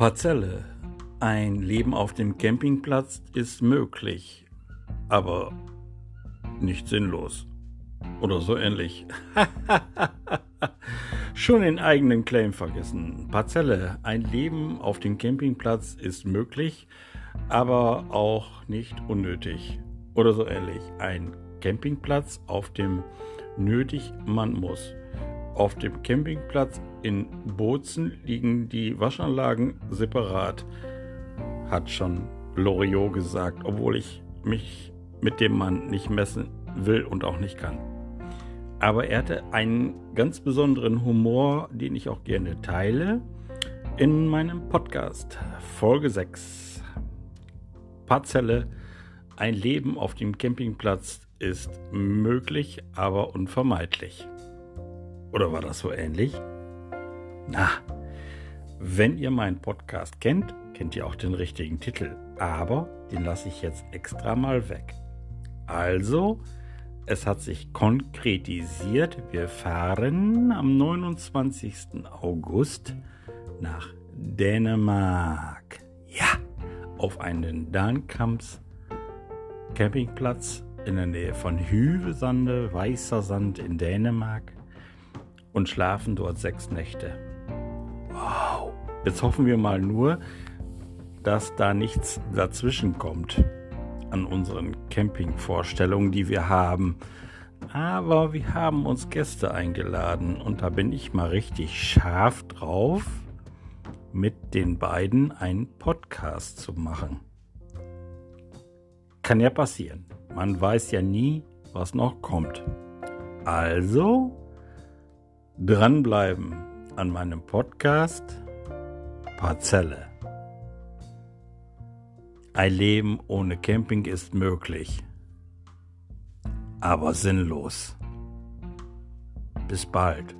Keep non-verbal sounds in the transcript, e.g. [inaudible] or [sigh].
Parzelle. Ein Leben auf dem Campingplatz ist möglich, aber nicht sinnlos. Oder so ähnlich. [laughs] Schon den eigenen Claim vergessen. Parzelle. Ein Leben auf dem Campingplatz ist möglich, aber auch nicht unnötig. Oder so ähnlich. Ein Campingplatz, auf dem nötig man muss. Auf dem Campingplatz in Bozen liegen die Waschanlagen separat, hat schon Loriot gesagt, obwohl ich mich mit dem Mann nicht messen will und auch nicht kann. Aber er hatte einen ganz besonderen Humor, den ich auch gerne teile, in meinem Podcast Folge 6. Parzelle, ein Leben auf dem Campingplatz ist möglich, aber unvermeidlich. Oder war das so ähnlich? Na, wenn ihr meinen Podcast kennt, kennt ihr auch den richtigen Titel. Aber den lasse ich jetzt extra mal weg. Also, es hat sich konkretisiert. Wir fahren am 29. August nach Dänemark. Ja, auf einen Dankamps Campingplatz in der Nähe von Hüvesande, Weißer Sand in Dänemark und schlafen dort sechs Nächte. Wow. Jetzt hoffen wir mal nur, dass da nichts dazwischen kommt an unseren Campingvorstellungen, die wir haben. Aber wir haben uns Gäste eingeladen und da bin ich mal richtig scharf drauf, mit den beiden einen Podcast zu machen. Kann ja passieren. Man weiß ja nie, was noch kommt. Also dranbleiben an meinem Podcast Parzelle. Ein Leben ohne Camping ist möglich, aber sinnlos. Bis bald.